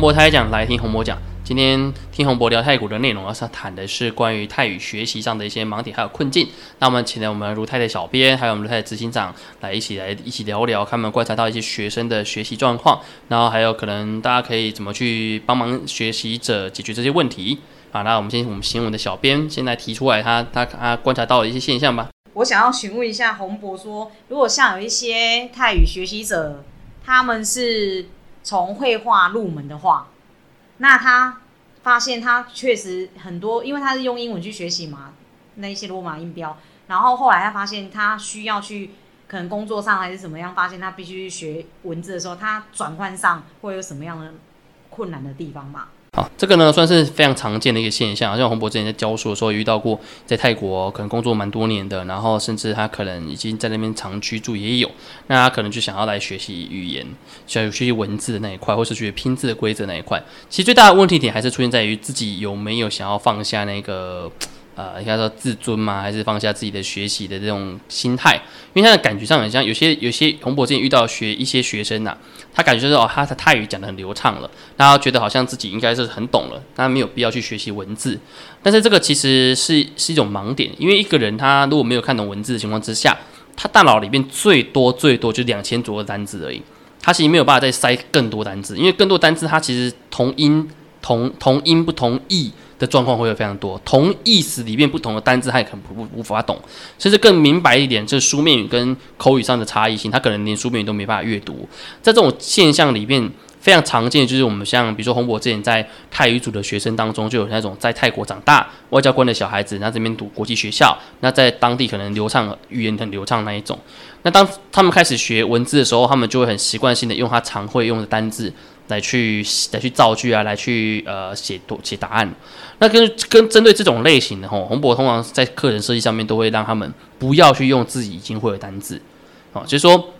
洪博泰讲，来听洪博讲。今天听洪博聊泰国的内容，要是谈的是关于泰语学习上的一些盲点还有困境。那我们请来我们如泰的小编，还有我们如泰的执行长来一起来一起聊聊，他们观察到一些学生的学习状况，然后还有可能大家可以怎么去帮忙学习者解决这些问题啊。那我们先我们请我们的小编先来提出来他他他观察到的一些现象吧。我想要询问一下洪博说，如果像有一些泰语学习者，他们是从绘画入门的话，那他发现他确实很多，因为他是用英文去学习嘛，那一些罗马音标，然后后来他发现他需要去可能工作上还是怎么样，发现他必须学文字的时候，他转换上会有什么样的困难的地方嘛？这个呢算是非常常见的一个现象，像洪博之前在教书的时候遇到过，在泰国可能工作蛮多年的，然后甚至他可能已经在那边长居住也有，那他可能就想要来学习语言，想要学习文字的那一块，或是学拼字的规则那一块，其实最大的问题点还是出现在于自己有没有想要放下那个。呃，应该说自尊嘛？还是放下自己的学习的这种心态？因为他的感觉上很像有些有些洪博之前遇到学一些学生呐，他感觉就是哦，他的泰语讲的很流畅了，然后觉得好像自己应该是很懂了，他没有必要去学习文字。但是这个其实是是一种盲点，因为一个人他如果没有看懂文字的情况之下，他大脑里面最多最多就两千左右的单字而已，他其实没有办法再塞更多单字，因为更多单字它其实同音同同音不同义。的状况会有非常多，同意思里面不同的单字，他也可能不无法懂，甚至更明白一点，就是书面语跟口语上的差异性，他可能连书面语都没办法阅读。在这种现象里面，非常常见的就是我们像比如说洪博之前在泰语组的学生当中，就有那种在泰国长大外交官的小孩子，那这边读国际学校，那在当地可能流畅语言很流畅那一种。那当他们开始学文字的时候，他们就会很习惯性的用他常会用的单字。来去来去造句啊，来去呃写多写答案。那跟跟针对这种类型的吼，洪博通常在课程设计上面都会让他们不要去用自己已经会的单字，哦，就是说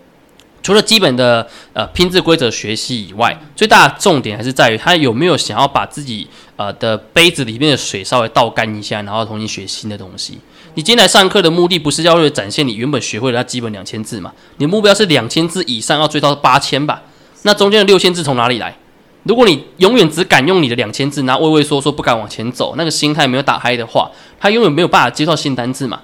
除了基本的呃拼字规则学习以外，最大的重点还是在于他有没有想要把自己呃的杯子里面的水稍微倒干一下，然后重新学新的东西。你今天来上课的目的不是要为了展现你原本学会的那基本两千字嘛？你目标是两千字以上，要追到八千吧？那中间的六千字从哪里来？如果你永远只敢用你的两千字，然后畏畏缩缩不敢往前走，那个心态没有打开的话，他永远没有办法接受新单字嘛。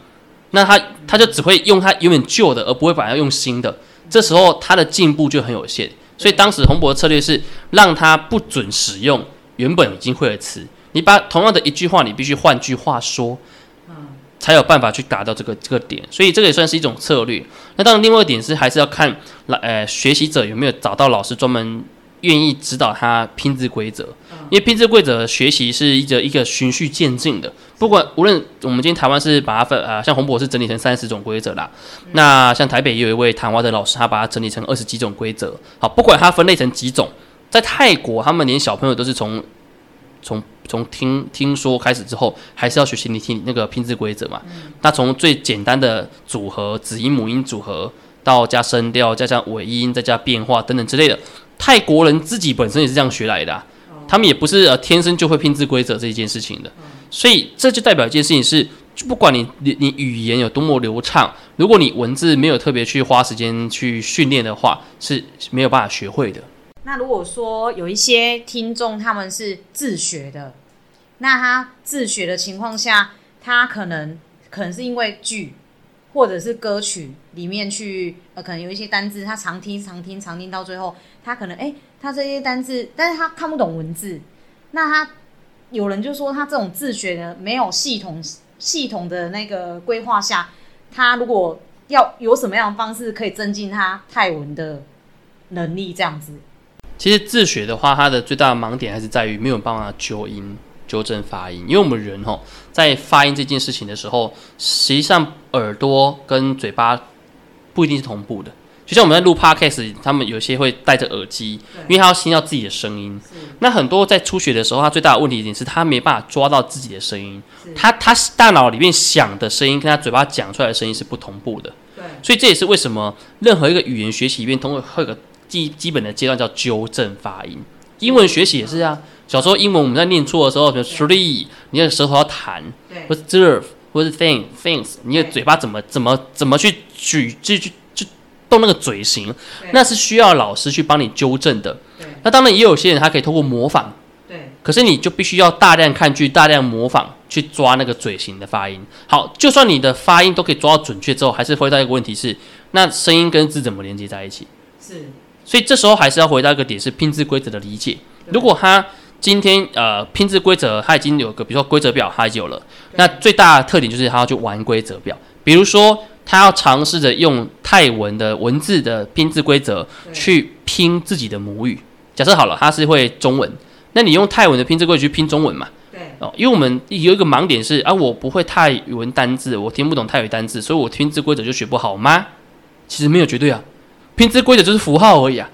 那他他就只会用他永远旧的，而不会把它用新的。这时候他的进步就很有限。所以当时洪博的策略是让他不准使用原本已经会的词，你把同样的一句话，你必须换句话说。才有办法去达到这个这个点，所以这个也算是一种策略。那当然，另外一点是还是要看老呃学习者有没有找到老师专门愿意指导他拼字规则。因为拼字规则学习是一个一个循序渐进的。不管无论我们今天台湾是把它分啊，像洪博士整理成三十种规则啦。那像台北也有一位台湾的老师，他把它整理成二十几种规则。好，不管它分类成几种，在泰国他们连小朋友都是从从。从听听说开始之后，还是要学习你听那个拼字规则嘛？那从最简单的组合子音母音组合，到加声调，加上尾音，再加变化等等之类的，泰国人自己本身也是这样学来的，他们也不是呃天生就会拼字规则这一件事情的。所以这就代表一件事情是，不管你你你语言有多么流畅，如果你文字没有特别去花时间去训练的话，是没有办法学会的。那如果说有一些听众他们是自学的，那他自学的情况下，他可能可能是因为剧或者是歌曲里面去呃，可能有一些单字他常听常听常听到最后，他可能哎，他这些单字，但是他看不懂文字。那他有人就说他这种自学的没有系统系统的那个规划下，他如果要有什么样的方式可以增进他泰文的能力，这样子。其实自学的话，它的最大的盲点还是在于没有办法纠音、纠正发音。因为我们人吼在发音这件事情的时候，实际上耳朵跟嘴巴不一定是同步的。就像我们在录 podcast，他们有些会戴着耳机，因为他要听到自己的声音。那很多在初学的时候，他最大的问题点是他没办法抓到自己的声音。他他大脑里面想的声音跟他嘴巴讲出来的声音是不同步的。所以这也是为什么任何一个语言学习里面，通过会有个。基基本的阶段叫纠正发音，英文学习也是啊。小时候英文我们在念错的时候，比如 three，你的舌头要弹，或者 serve，或者 thing things，你的嘴巴怎么怎么怎么去举，就去去动那个嘴型，那是需要老师去帮你纠正的。那当然也有些人他可以通过模仿，对可是你就必须要大量看剧、大量模仿去抓那个嘴型的发音。好，就算你的发音都可以抓到准确之后，还是回到一个问题是，那声音跟字怎么连接在一起？是，所以这时候还是要回到一个点，是拼字规则的理解。如果他今天呃拼字规则他已经有个，比如说规则表他已经有了，那最大的特点就是他要去玩规则表，比如说他要尝试着用泰文的文字的拼字规则去拼自己的母语。假设好了，他是会中文，那你用泰文的拼字规则去拼中文嘛？对哦，因为我们有一个盲点是啊，我不会泰语文单字，我听不懂泰语单字，所以我拼字规则就学不好吗？其实没有绝对啊，拼字规则就是符号而已啊。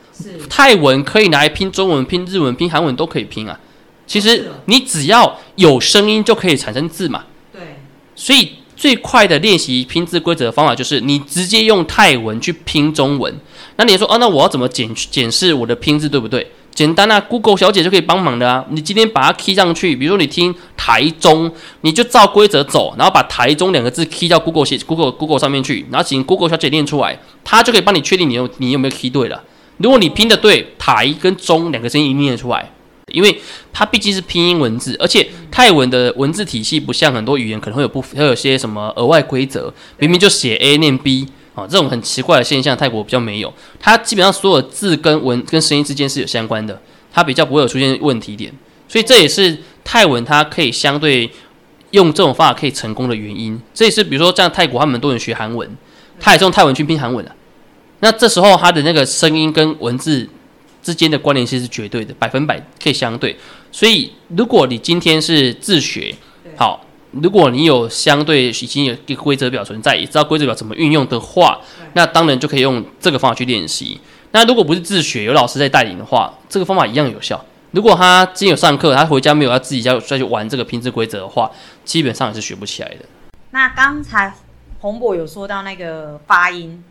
泰文可以拿来拼中文、拼日文、拼韩文都可以拼啊。其实你只要有声音就可以产生字嘛。对所以最快的练习拼字规则的方法就是你直接用泰文去拼中文。那你说哦，那我要怎么检检视我的拼字对不对？简单啊，Google 小姐就可以帮忙的啊。你今天把它 key 上去，比如说你听台中，你就照规则走，然后把台中两个字 key 到 Google 写 Google Google 上面去，然后请 Google 小姐念出来，她就可以帮你确定你有你有没有 key 对了。如果你拼的对，台跟中两个声音念出来，因为它毕竟是拼音文字，而且泰文的文字体系不像很多语言可能会有不会有些什么额外规则，明明就写 A 念 B 啊、这种很奇怪的现象，泰国比较没有。它基本上所有字跟文跟声音之间是有相关的，它比较不会有出现问题点，所以这也是泰文它可以相对用这种方法可以成功的原因。这也是比如说像泰国他们很多人学韩文，他也是用泰文去拼韩文的、那这时候它的那个声音跟文字之间的关联性是绝对的，百分百可以相对。所以如果你今天是自学，好，如果你有相对已经有一个规则表存在，也知道规则表怎么运用的话，那当然就可以用这个方法去练习。那如果不是自学，有老师在带领的话，这个方法一样有效。如果他今天有上课，他回家没有要自己要再去玩这个拼字规则的话，基本上也是学不起来的。那刚才洪博有说到那个发音，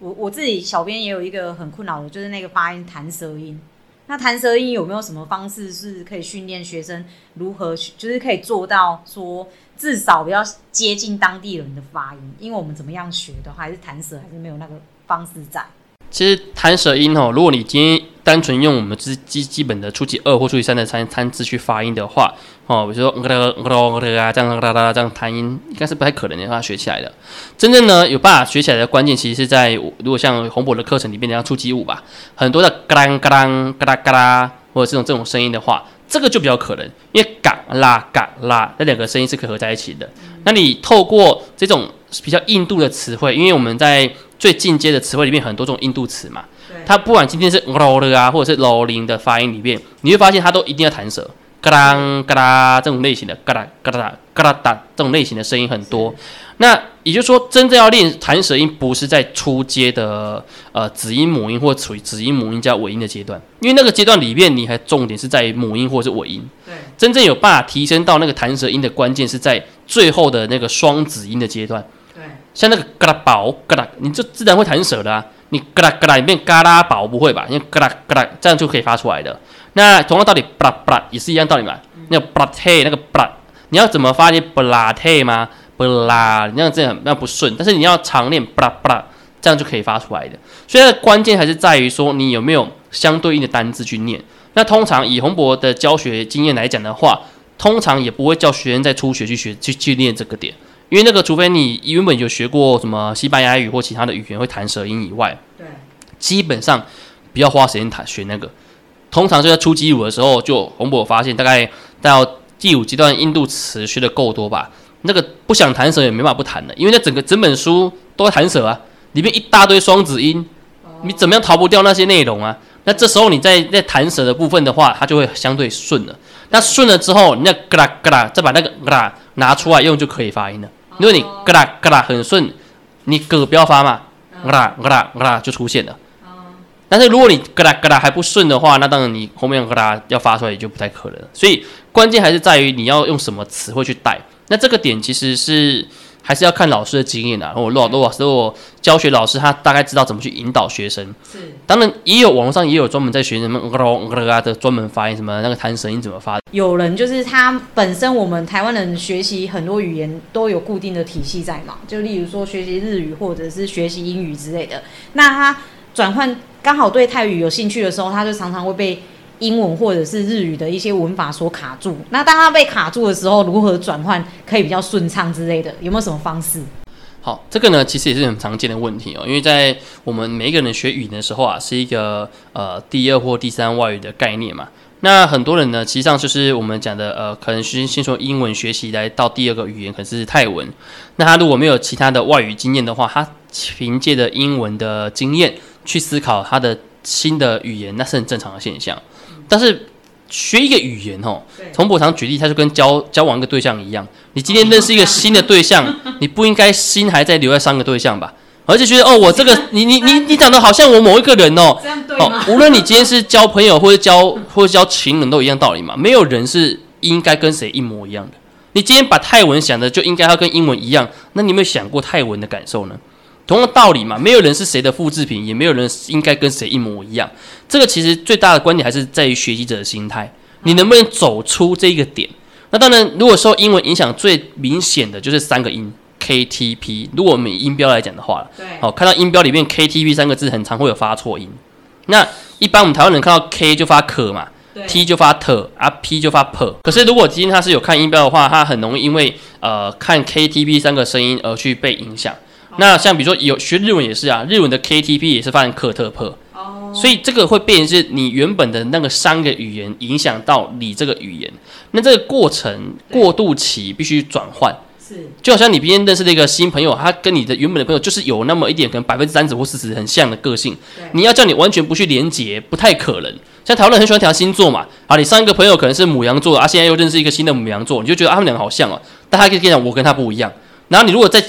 我我自己小编也有一个很困扰的，就是那个发音弹舌音。那弹舌音有没有什么方式是可以训练学生如何去，就是可以做到说至少比较接近当地人的发音？因为我们怎么样学的话，还是弹舌还是没有那个方式在。其实弹舌音哦，如果你今天单纯用我们基基基本的初级二或初级三的参参字去发音的话，哦，比如说啊这样哒哒这样弹音，应该是不太可能让他学起来的。真正呢有办法学起来的关键，其实是在如果像洪博的课程里面，像初级五吧，很多的嘎啦嘎啦嘎啦嘎啦，或者这种这种声音的话，这个就比较可能，因为嘎啦嘎啦那两个声音是可以合在一起的。那你透过这种比较印度的词汇，因为我们在最进阶的词汇里面很多种印度词嘛，它不管今天是 lo 的啊，或者是 lo 零的发音里面，你会发现它都一定要弹舌，嘎当嘎啦这种类型的，嘎啦嘎啦嘎啦哒这种类型的声音很多。那也就是说，真正要练弹舌音，不是在初阶的呃子音母音或处于子音母音加尾音的阶段，因为那个阶段里面，你还重点是在于母音或者是尾音。对，真正有办法提升到那个弹舌音的关键是在最后的那个双子音的阶段。对，像那个嘎啦宝嘎啦，你就自然会弹舌的啊。你嘎啦嘎啦，你变嘎啦宝不会吧？因为嘎啦嘎啦这样就可以发出来的。那同样道理，布拉布拉也是一样道理嘛。那个布拉忒那个布拉，你要怎么发音布拉忒吗？布拉，你这样这样那不顺，但是你要常练布拉布拉，这样就可以发出来的。所以关键还是在于说你有没有相对应的单字去念。那通常以洪博的教学经验来讲的话，通常也不会叫学生在初学去学去去练这个点。因为那个，除非你原本有学过什么西班牙语或其他的语言会弹舌音以外，对，基本上不要花时间弹学那个。通常就在初级五的时候，就洪博发现，大概到第五阶段印度词学的够多吧，那个不想弹舌也没办法不弹的，因为那整个整本书都在弹舌啊，里面一大堆双子音，你怎么样逃不掉那些内容啊？那这时候你在在弹舌的部分的话，它就会相对顺了。那顺了之后，你那嘎啦嘎啦，再把那个嘎啦拿出来用就可以发音了。如果你嘎啦嘎啦很顺，你嗝不要发嘛，嘎啦嘎啦嘎啦就出现了。但是如果你嘎啦嘎啦还不顺的话，那当然你后面嘎啦要发出来也就不太可能。所以关键还是在于你要用什么词汇去带。那这个点其实是还是要看老师的经验啊。我老多老师，我教学老师他大概知道怎么去引导学生。是，当然也有网络上也有专门在学什么的专门发音，什么那个弹舌音怎么发。有人就是他本身我们台湾人学习很多语言都有固定的体系在嘛，就例如说学习日语或者是学习英语之类的。那他转换刚好对泰语有兴趣的时候，他就常常会被。英文或者是日语的一些文法所卡住，那当他被卡住的时候，如何转换可以比较顺畅之类的，有没有什么方式？好，这个呢其实也是很常见的问题哦，因为在我们每一个人学语言的时候啊，是一个呃第二或第三外语的概念嘛。那很多人呢，实际上就是我们讲的呃，可能先先从英文学习来到第二个语言，可能是泰文。那他如果没有其他的外语经验的话，他凭借着英文的经验去思考他的新的语言，那是很正常的现象。但是学一个语言哦，从我常举例，它就跟交交往一个对象一样。你今天认识一个新的对象，你不应该心还在留在上个对象吧？而且觉得哦，我这个你你你你长得好像我某一个人哦，这样对吗？无论你今天是交朋友或者交或者交情人，都一样道理嘛。没有人是应该跟谁一模一样的。你今天把泰文想的就应该要跟英文一样，那你有没有想过泰文的感受呢？同样道理嘛，没有人是谁的复制品，也没有人应该跟谁一模一样。这个其实最大的观点还是在于学习者的心态，你能不能走出这个点？那当然，如果受英文影响最明显的就是三个音 K T P。如果我们以音标来讲的话，对，好，看到音标里面 K T P 三个字，很常会有发错音。那一般我们台湾人看到 K 就发可嘛，T 就发特，啊 P 就发 P。可是如果今天他是有看音标的话，他很容易因为呃看 K T P 三个声音而去被影响。那像比如说有学日文也是啊，日文的 KTP 也是发成克特破，哦，所以这个会变成是你原本的那个三个语言影响到你这个语言，那这个过程过渡期必须转换，是，就好像你今天认识的一个新朋友，他跟你的原本的朋友就是有那么一点可能百分之三十或四十很像的个性，你要叫你完全不去连接，不太可能。像讨论很喜欢调星座嘛，啊，你上一个朋友可能是母羊座，啊，现在又认识一个新的母羊座，你就觉得他们两个好像哦，但他可以跟你讲我跟他不一样，然后你如果在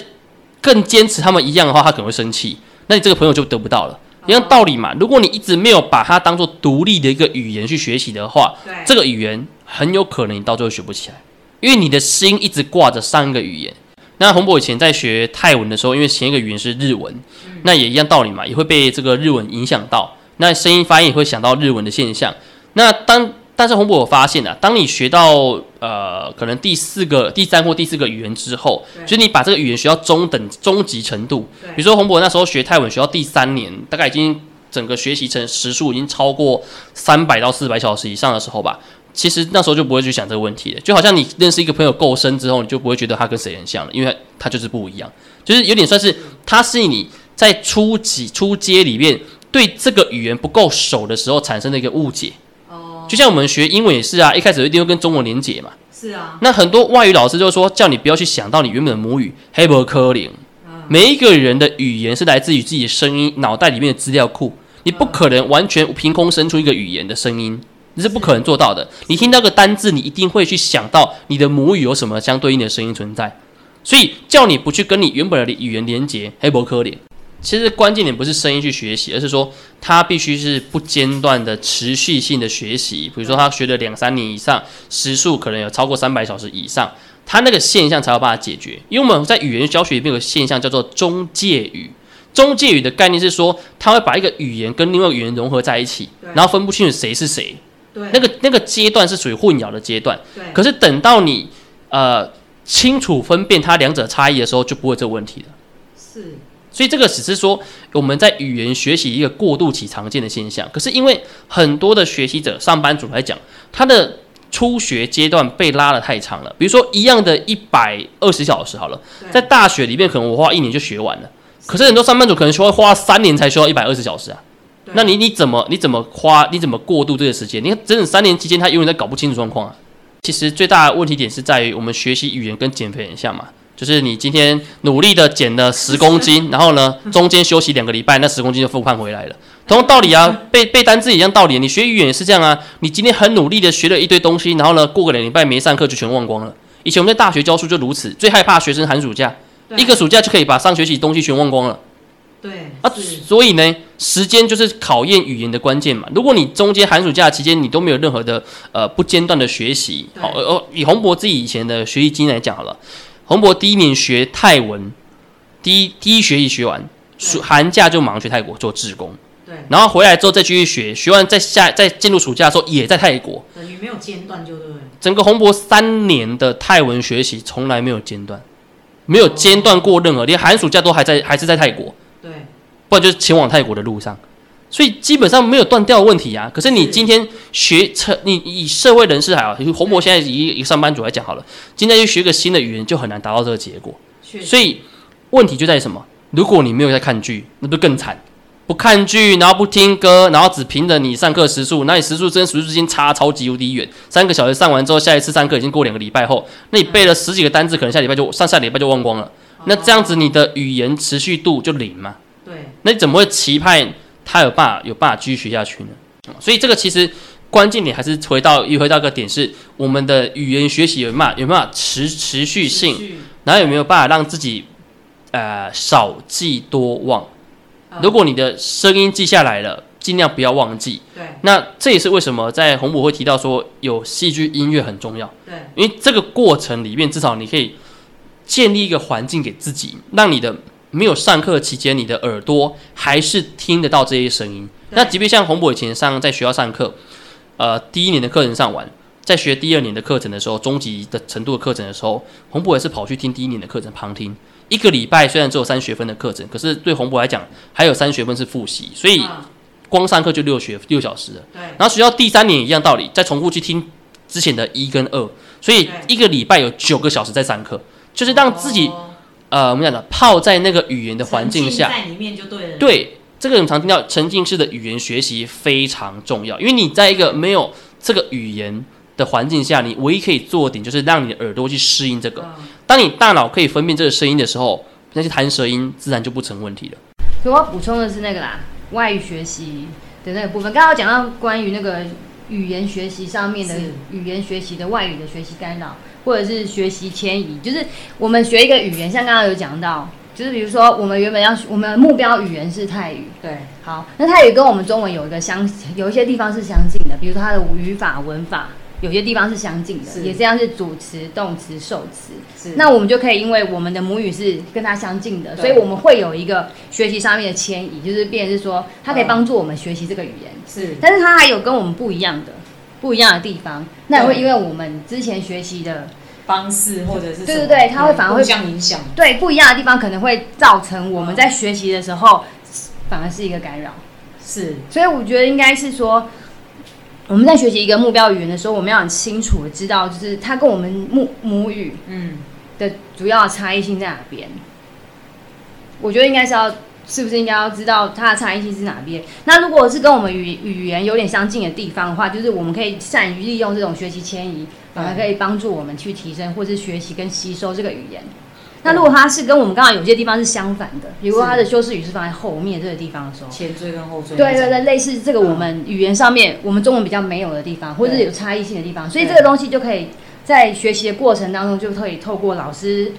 更坚持他们一样的话，他可能会生气，那你这个朋友就得不到了。一样道理嘛。如果你一直没有把它当做独立的一个语言去学习的话，这个语言很有可能你到最后学不起来，因为你的心一直挂着上一个语言。那洪博以前在学泰文的时候，因为前一个语言是日文，那也一样道理嘛，也会被这个日文影响到，那声音发音也会想到日文的现象。那当但是洪博我发现啊，当你学到呃可能第四个、第三或第四个语言之后，就是你把这个语言学到中等、中级程度，比如说洪博那时候学泰文学到第三年，大概已经整个学习成时数已经超过三百到四百小时以上的时候吧，其实那时候就不会去想这个问题了。就好像你认识一个朋友够深之后，你就不会觉得他跟谁很像了，因为他就是不一样，就是有点算是他是你在初级、初阶里面对这个语言不够熟的时候产生的一个误解。就像我们学英文也是啊，一开始一定会跟中文连结嘛。是啊。那很多外语老师就说，叫你不要去想到你原本的母语黑伯科林。每一个人的语言是来自于自己的声音，脑袋里面的资料库。你不可能完全凭空生出一个语言的声音，你是不可能做到的。你听到个单字，你一定会去想到你的母语有什么相对应的声音存在。所以叫你不去跟你原本的语言连接，黑伯科林。其实关键点不是声音去学习，而是说他必须是不间断的持续性的学习。比如说他学了两三年以上，时数可能有超过三百小时以上，他那个现象才有办法解决。因为我们在语言教学里面有个现象叫做中介语。中介语的概念是说，他会把一个语言跟另外语言融合在一起，然后分不清楚谁是谁。对，那个那个阶段是属于混淆的阶段。对，可是等到你呃清楚分辨它两者差异的时候，就不会这个问题了。是。所以这个只是说我们在语言学习一个过渡期常见的现象，可是因为很多的学习者、上班族来讲，他的初学阶段被拉的太长了。比如说一样的一百二十小时好了，在大学里面可能我花一年就学完了，可是很多上班族可能需要花三年才需要一百二十小时啊。那你你怎么你怎么花你怎么过渡这个时间？你看整整三年期间，他永远在搞不清楚状况啊。其实最大的问题点是在于我们学习语言跟减肥很像嘛。就是你今天努力的减了十公斤，然后呢，中间休息两个礼拜，那十公斤就复胖回来了。同样道理啊，背背单词一样道理。你学语言也是这样啊。你今天很努力的学了一堆东西，然后呢，过个两礼拜没上课就全忘光了。以前我们在大学教书就如此，最害怕学生寒暑假，一个暑假就可以把上学期东西全忘光了。对啊，所以呢，时间就是考验语言的关键嘛。如果你中间寒暑假期间你都没有任何的呃不间断的学习，好，呃，以洪博自己以前的学习经验来讲好了。洪博第一年学泰文，第一第一学期学完，暑寒假就马上去泰国做志工，对，然后回来之后再继续学，学完再下再进入暑假的时候也在泰国，等于没有间断就对了。整个洪博三年的泰文学习从来没有间断，没有间断过任何，连寒暑假都还在还是在泰国，对，不然就是前往泰国的路上。所以基本上没有断掉的问题啊。可是你今天学成，你以社会人士还好，洪博现在以一个上班族来讲好了，今天去学个新的语言就很难达到这个结果。所以问题就在于什么？如果你没有在看剧，那不更惨？不看剧，然后不听歌，然后只凭着你上课时数，那你时数跟时数之间差超级无敌远。三个小时上完之后，下一次上课已经过两个礼拜后，那你背了十几个单字，可能下礼拜就上下礼拜就忘光了。那这样子你的语言持续度就零嘛？对，那你怎么会期盼他有办法有办法继续学下去呢？所以这个其实关键点还是回到一回到一个点，是我们的语言学习有办法有没有持持续性，然后有没有办法让自己呃少记多忘？嗯如果你的声音记下来了，尽量不要忘记。对那这也是为什么在红博会提到说有戏剧音乐很重要，对因为这个过程里面至少你可以建立一个环境给自己，让你的没有上课期间，你的耳朵还是听得到这些声音。那即便像洪博以前上在学校上课，呃，第一年的课程上完，在学第二年的课程的时候，中级的程度的课程的时候，洪博也是跑去听第一年的课程旁听。一个礼拜虽然只有三学分的课程，可是对洪博来讲，还有三学分是复习，所以嗯光上课就六学六小时了。对然后学校第三年一样道理，再重复去听之前的一跟二，所以一个礼拜有九个小时在上课，就是让自己、哦呃我们讲的泡在那个语言的环境下。沉浸在里面就对了。对，这个我们常听到沉浸式的语言学习非常重要，因为你在一个没有这个语言的环境下，你唯一可以做的点就是让你的耳朵去适应这个。嗯，当你大脑可以分辨这个声音的时候，那些弹舌音自然就不成问题了。所以我要补充的是那个啦，外语学习的那个部分。刚刚有讲到关于那个语言学习上面的语言学习的外语的学习干扰，或者是学习迁移，就是我们学一个语言，像刚刚有讲到，就是比如说我们原本要我们的目标语言是泰语，对。好，那泰语跟我们中文有一个相，有一些地方是相近的，比如说它的语法、文法，有些地方是相近的，也这样是主词、动词、受词。是那我们就可以因为我们的母语是跟它相近的，所以我们会有一个学习上面的迁移，就是变成是说它可以帮助我们学习这个语言，是但是它还有跟我们不一样的不一样的地方。那也会因为我们之前学习的方式或者是对对对它会反而会互相影响。对不一样的地方，可能会造成我们在学习的时候反而是一个干扰。是所以我觉得应该是说，我们在学习一个目标语言的时候，我们要很清楚的知道，就是它跟我们母母语嗯的主要的差异性在哪边。我觉得应该是要，是不是应该要知道它的差异性是哪边？那如果是跟我们语语言有点相近的地方的话，就是我们可以善于利用这种学习迁移，反而可以帮助我们去提升或是学习跟吸收这个语言。那如果它是跟我们刚刚有些地方是相反的，比如说它的修饰语是放在后面这个地方的时候，前缀跟后缀。对对对，类似这个我们语言上面我们中文比较没有的地方，或者是有差异性的地方，所以这个东西就可以在学习的过程当中就可以透过老师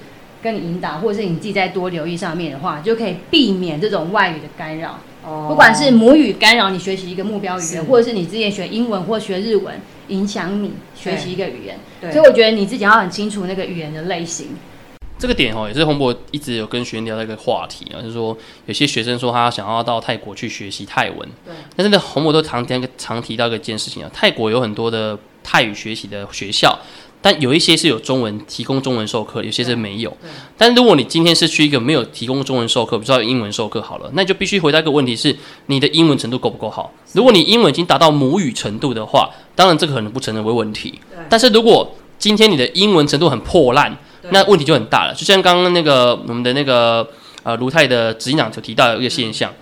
跟你引导，或者是你自己再多留意上面的话，就可以避免这种外语的干扰，哦。不管是母语干扰你学习一个目标语言，或者是你之前学英文或学日文影响你学习一个语言，对。所以我觉得你自己要很清楚那个语言的类型。这个点哦，也是洪博一直有跟学员聊的一个话题啊，就是说有些学生说他想要到泰国去学习泰文，对但是呢，洪博都常提常提到一个件事情啊，泰国有很多的泰语学习的学校，但有一些是有中文提供中文授课，有些是没有对。但如果你今天是去一个没有提供中文授课，比如说有英文授课好了，那就必须回答一个问题是你的英文程度够不够好？如果你英文已经达到母语程度的话，当然这个可能不成为问题。对但是如果今天你的英文程度很破烂，对那问题就很大了。就像刚刚那个我们的那个呃卢泰的执行长就提到一个现象，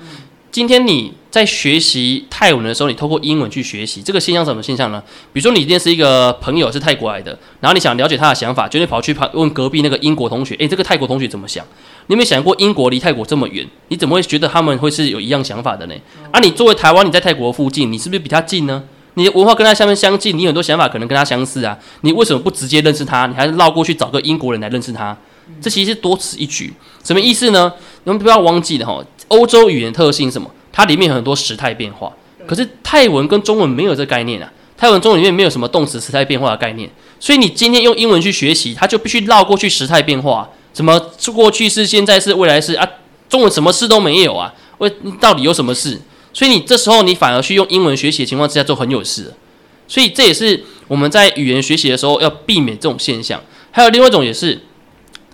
今天你在学习泰文的时候，你透过英文去学习，这个现象是什么现象呢？比如说你今天是一个朋友是泰国来的，然后你想了解他的想法，就会跑去跑问隔壁那个英国同学，诶，这个泰国同学怎么想？你有没有想过英国离泰国这么远，你怎么会觉得他们会是有一样想法的呢？啊，你作为台湾，你在泰国附近，你是不是比他近呢？你的文化跟他下面相近，你很多想法可能跟他相似啊，你为什么不直接认识他？你还是绕过去找个英国人来认识他？这其实是多此一举。什么意思呢？你们不要忘记了哈，欧洲语言特性什么？它里面有很多时态变化，可是泰文跟中文没有这概念啊。泰文、中文里面没有什么动词时态变化的概念，所以你今天用英文去学习，它就必须绕过去时态变化，什么过去式、现在式、未来式啊，中文什么事都没有啊？为到底有什么事？所以你这时候你反而去用英文学习的情况之下，就很有事。所以这也是我们在语言学习的时候要避免这种现象。还有另外一种也是，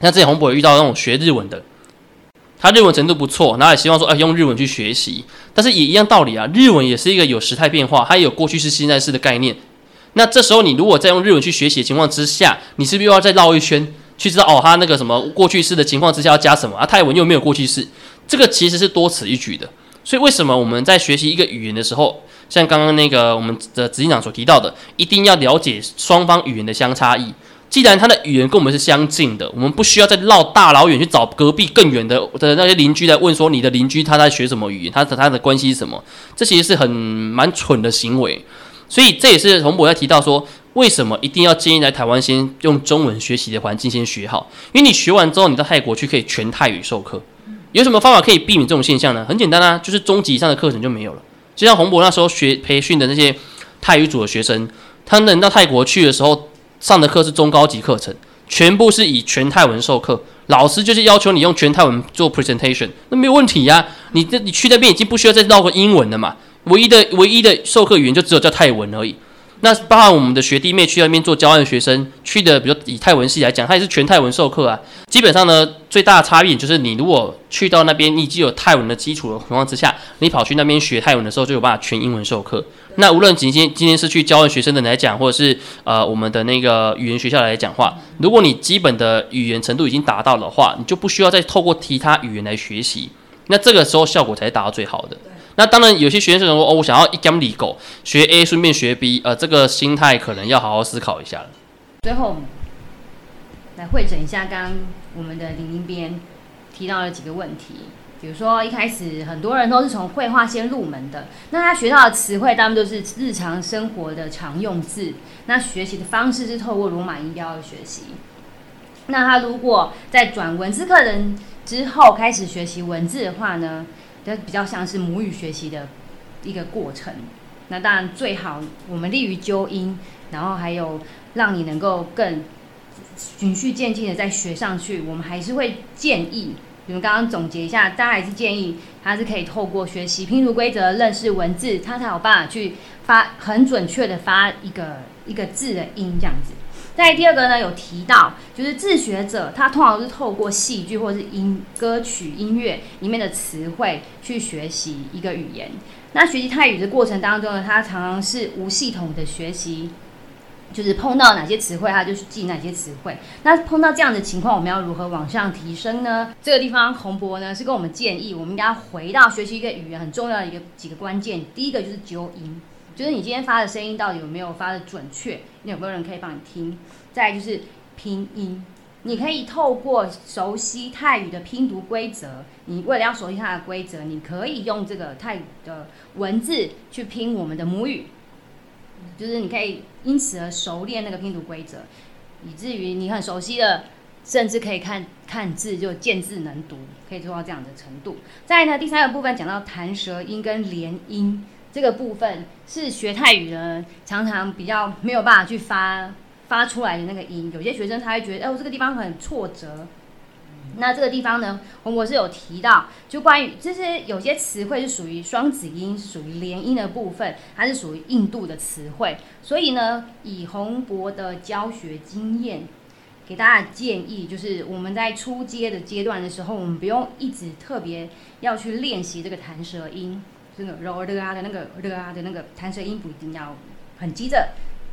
像之前洪博遇到那种学日文的，他日文程度不错，然后也希望说，哎，用日文去学习，但是也一样道理啊，日文也是一个有时态变化，它也有过去式、现在式的概念。那这时候你如果在用日文去学习的情况之下，你是不是又要再绕一圈去知道哦，它那个什么过去式的情况之下要加什么啊？泰文又没有过去式，这个其实是多此一举的。所以为什么我们在学习一个语言的时候，像刚刚那个我们的执行长所提到的，一定要了解双方语言的相差异。既然他的语言跟我们是相近的，我们不需要再绕大老远去找隔壁更远的的那些邻居来问说你的邻居他在学什么语言，他的他的关系是什么？这其实是很蛮蠢的行为。所以这也是洪博在提到说，为什么一定要建议来台湾先用中文学习的环境先学好？因为你学完之后，你到泰国去可以全泰语授课。有什么方法可以避免这种现象呢？很简单啊，就是中级以上的课程就没有了。就像洪博那时候学培训的那些泰语组的学生，他们到泰国去的时候上的课是中高级课程，全部是以全泰文授课，老师就是要求你用全泰文做 presentation，那没有问题呀。你这你去那边已经不需要再绕个英文了嘛，唯一的唯一的授课语言就只有叫泰文而已。那包含我们的学弟妹去那边做交换学生去的，比如以泰文系来讲，它也是全泰文授课啊。基本上呢，最大的差异就是你如果去到那边，你已经有泰文的基础的情况之下，你跑去那边学泰文的时候，就有办法全英文授课。那无论今天今天是去交换学生的来讲，或者是呃我们的那个语言学校来讲话，如果你基本的语言程度已经达到的话，你就不需要再透过其他语言来学习。那这个时候效果才是达到最好的。那当然，有些学生说：“哦，我想要一讲理狗，学 A 顺便学 B，呃，这个心态可能要好好思考一下了。”最后，来会诊一下刚刚我们的林林边提到了几个问题，比如说一开始很多人都是从绘画先入门的，那他学到的词汇当然都是日常生活的常用字，那学习的方式是透过罗马音标的学习。那他如果在转文字课程之后开始学习文字的话呢？就比较像是母语学习的一个过程。那当然最好我们利于纠音，然后还有让你能够更循序渐进的再学上去。我们还是会建议，你们刚刚总结一下，大家还是建议他是可以透过学习拼读规则、认识文字，他才有办法去发很准确的发一个一个字的音这样子。在第二个呢，有提到就是自学者，他通常是透过戏剧或是音歌曲、音乐里面的词汇去学习一个语言。那学习泰语的过程当中呢，他常常是无系统的学习，就是碰到哪些词汇，他就去记哪些词汇。那碰到这样的情况，我们要如何往上提升呢？这个地方洪博呢是跟我们建议，我们应该回到学习一个语言很重要的一个几个关键。第一个就是纠音。就是你今天发的声音到底有没有发的准确？你有没有人可以帮你听？再就是拼音，你可以透过熟悉泰语的拼读规则。你为了要熟悉它的规则，你可以用这个泰语的文字去拼我们的母语。就是你可以因此而熟练那个拼读规则，以至于你很熟悉的，甚至可以看看字就见字能读，可以做到这样的程度。再呢，第三个部分讲到弹舌音跟连音。这个部分是学泰语呢，常常比较没有办法去发发出来的那个音。有些学生他会觉得，哦，这个地方很挫折。那这个地方呢，洪博士有提到，就关于这些有些词汇是属于双子音，属于连音的部分，它是属于印度的词汇。所以呢，以洪博的教学经验，给大家建议，就是我们在初阶的阶段的时候，我们不用一直特别要去练习这个弹舌音。这个柔的啊的那个的啊的那个弹舌音不一定要很急着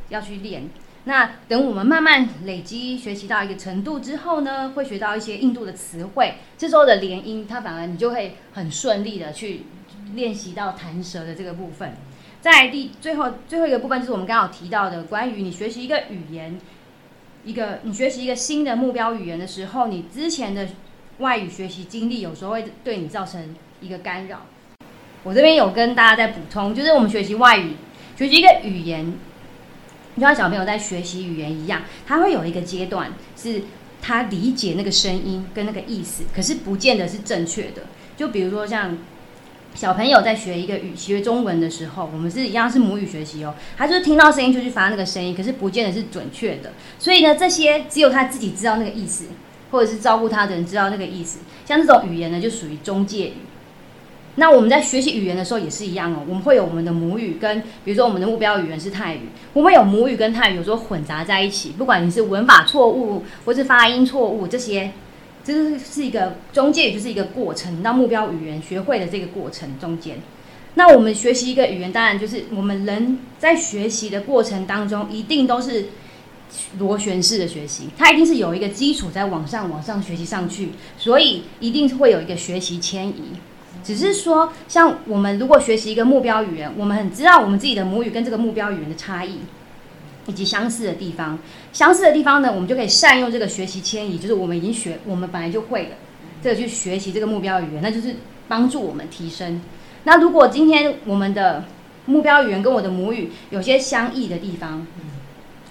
要去练。那等我们慢慢累积学习到一个程度之后呢，会学到一些印度的词汇。这时候的连音，它反而你就会很顺利的去练习到弹舌的这个部分。在第最后最后一个部分，就是我们刚好提到的关于你学习一个语言，一个你学习一个新的目标语言的时候，你之前的外语学习经历有时候会对你造成一个干扰。我这边有跟大家在补充，就是我们学习外语，学习一个语言，就像小朋友在学习语言一样，他会有一个阶段是他理解那个声音跟那个意思，可是不见得是正确的。就比如说像小朋友在学一个语学中文的时候，我们是一样是母语学习哦，他就是听到声音就去发那个声音，可是不见得是准确的。所以呢，这些只有他自己知道那个意思，或者是照顾他的人知道那个意思。像这种语言呢，就属于中介语。那我们在学习语言的时候也是一样哦，我们会有我们的母语跟，比如说我们的目标语言是泰语，我们有母语跟泰语有时候混杂在一起，不管你是文法错误或是发音错误这些。这是是一个中介语，就是一个过程到目标语言学会的这个过程中间。那我们学习一个语言，当然就是我们人在学习的过程当中，一定都是螺旋式的学习，它一定是有一个基础在往上往上学习上去，所以一定会有一个学习迁移。只是说，像我们如果学习一个目标语言，我们很知道我们自己的母语跟这个目标语言的差异。以及相似的地方，相似的地方呢，我们就可以善用这个学习迁移，就是我们已经学，我们本来就会了，这个去学习这个目标语言，那就是帮助我们提升。那如果今天我们的目标语言跟我的母语有些相异的地方，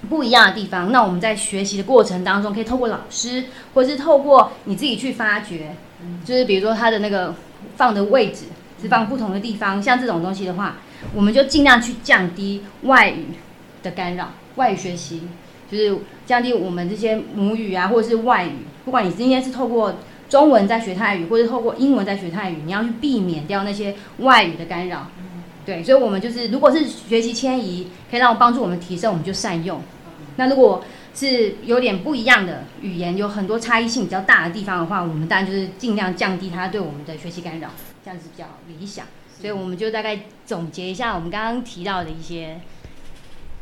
不一样的地方，那我们在学习的过程当中，可以透过老师，或者是透过你自己去发掘，就是比如说他的那个放的位置是放不同的地方，像这种东西的话，我们就尽量去降低外语的干扰。外语学习就是降低我们这些母语啊，或者是外语，不管你今天是透过中文在学泰语，或者透过英文在学泰语，你要去避免掉那些外语的干扰。对，所以，我们就是如果是学习迁移，可以让我帮助我们提升，我们就善用。那如果是有点不一样的语言，有很多差异性比较大的地方的话，我们当然就是尽量降低它对我们的学习干扰，这样子比较理想。所以，我们就大概总结一下我们刚刚提到的一些。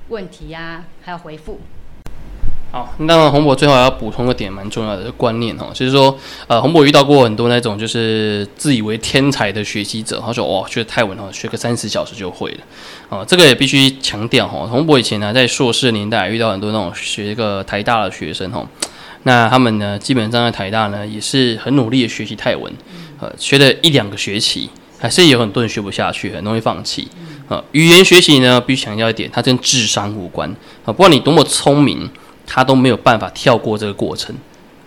问题啊，还有回复。好，那当然，洪博最后还要补充个点，蛮重要的观念哦，就是说，呃，洪博遇到过很多那种就是自以为天才的学习者，他说哇，学泰文哦，学个三十小时就会了，哦，这个也必须强调哈。洪博以前呢，在硕士年代遇到很多那种学一个台大的学生哈，那他们呢，基本上在台大呢也是很努力的学习泰文，呃，学了一两个学期，还是有很多人学不下去，很容易放弃。啊，语言学习呢，必须强调一点，它跟智商无关啊。不管你多么聪明，它都没有办法跳过这个过程。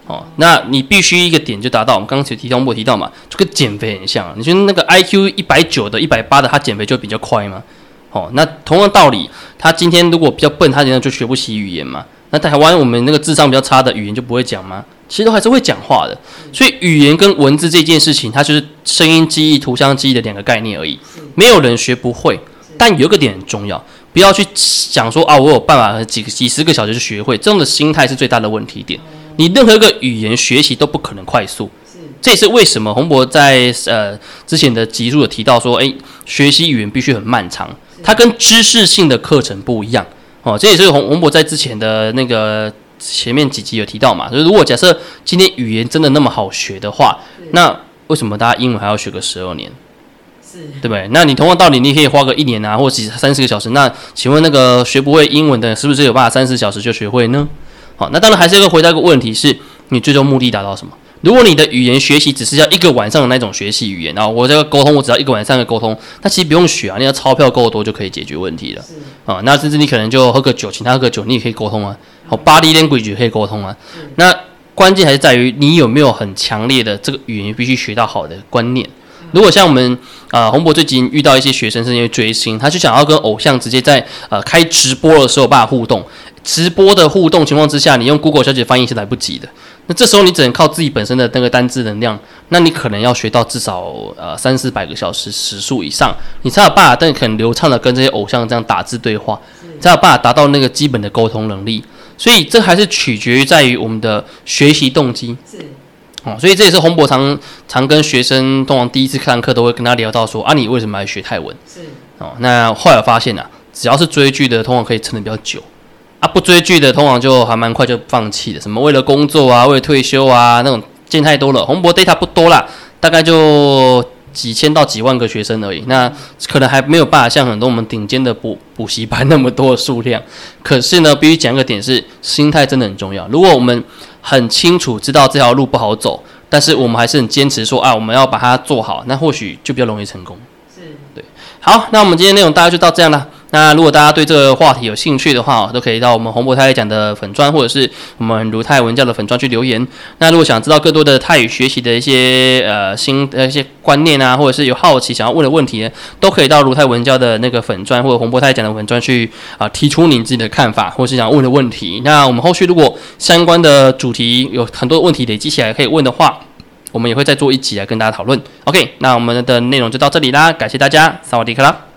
哦，那你必须一个点就达到。我们刚刚提提到过提到嘛，就跟减肥很像。你觉得那个 I Q 一百九的、一百八的，他减肥就比较快吗？哦，那同样道理，他今天如果比较笨，他今天就学不起语言嘛。那台湾我们那个智商比较差的语言就不会讲吗？其实都还是会讲话的。所以语言跟文字这件事情，它就是声音记忆、图像记忆的两个概念而已。没有人学不会。但有一个点很重要，不要去想说啊，我有办法几几十个小时就学会，这种的心态是最大的问题点。你任何一个语言学习都不可能快速，这也是为什么洪博在呃之前的集数有提到说，诶，学习语言必须很漫长，它跟知识性的课程不一样哦。这也是洪洪博在之前的那个前面几集有提到嘛，就是如果假设今天语言真的那么好学的话，那为什么大家英文还要学个十二年？对不对？那你同样道理，你可以花个一年啊，或者三四个小时。那请问那个学不会英文的，是不是有办法三四小时就学会呢？好，那当然还是要回答一个问题：是你最终目的达到什么？如果你的语言学习只是要一个晚上的那种学习语言，然后我这个沟通我只要一个晚上的沟通，那其实不用学啊，你要钞票够多就可以解决问题了。啊，那甚至你可能就喝个酒，请他喝个酒，你也可以沟通啊。好，巴黎连规矩可以沟通啊。那关键还是在于你有没有很强烈的这个语言必须学到好的观念。如果像我们啊，洪博最近遇到一些学生是因为追星，他就想要跟偶像直接在呃开直播的时候办互动。直播的互动情况之下，你用 Google 小姐翻译是来不及的。那这时候你只能靠自己本身的那个单字能量，那你可能要学到至少呃三四百个小时时数以上，你才有办法，但很流畅的跟这些偶像这样打字对话，才有办法达到那个基本的沟通能力。所以这还是取决于在于我们的学习动机。是。哦，所以这也是洪博常常跟学生通常第一次上课都会跟他聊到说啊，你为什么来学泰文？是哦，那后来发现啊，只要是追剧的，通常可以撑得比较久啊，不追剧的通常就还蛮快就放弃了。什么为了工作啊，为了退休啊，那种见太多了。洪博 data 不多啦，大概就几千到几万个学生而已，那可能还没有办法像很多我们顶尖的补补习班那么多的数量。可是呢，必须讲一个点是，心态真的很重要。如果我们很清楚知道这条路不好走，但是我们还是很坚持说啊，我们要把它做好，那或许就比较容易成功。是对。好，那我们今天内容大概就到这样了。那如果大家对这个话题有兴趣的话，都可以到我们洪博泰讲的粉砖，或者是我们如泰文教的粉砖去留言。那如果想知道更多的泰语学习的一些呃新呃一些观念啊，或者是有好奇想要问的问题，都可以到如泰文教的那个粉砖或者洪博泰讲的粉砖去啊、提出你自己的看法，或是想问的问题。那我们后续如果相关的主题有很多问题累积起来可以问的话，我们也会再做一集来跟大家讨论。OK，那我们的内容就到这里啦，感谢大家，萨瓦迪卡啦。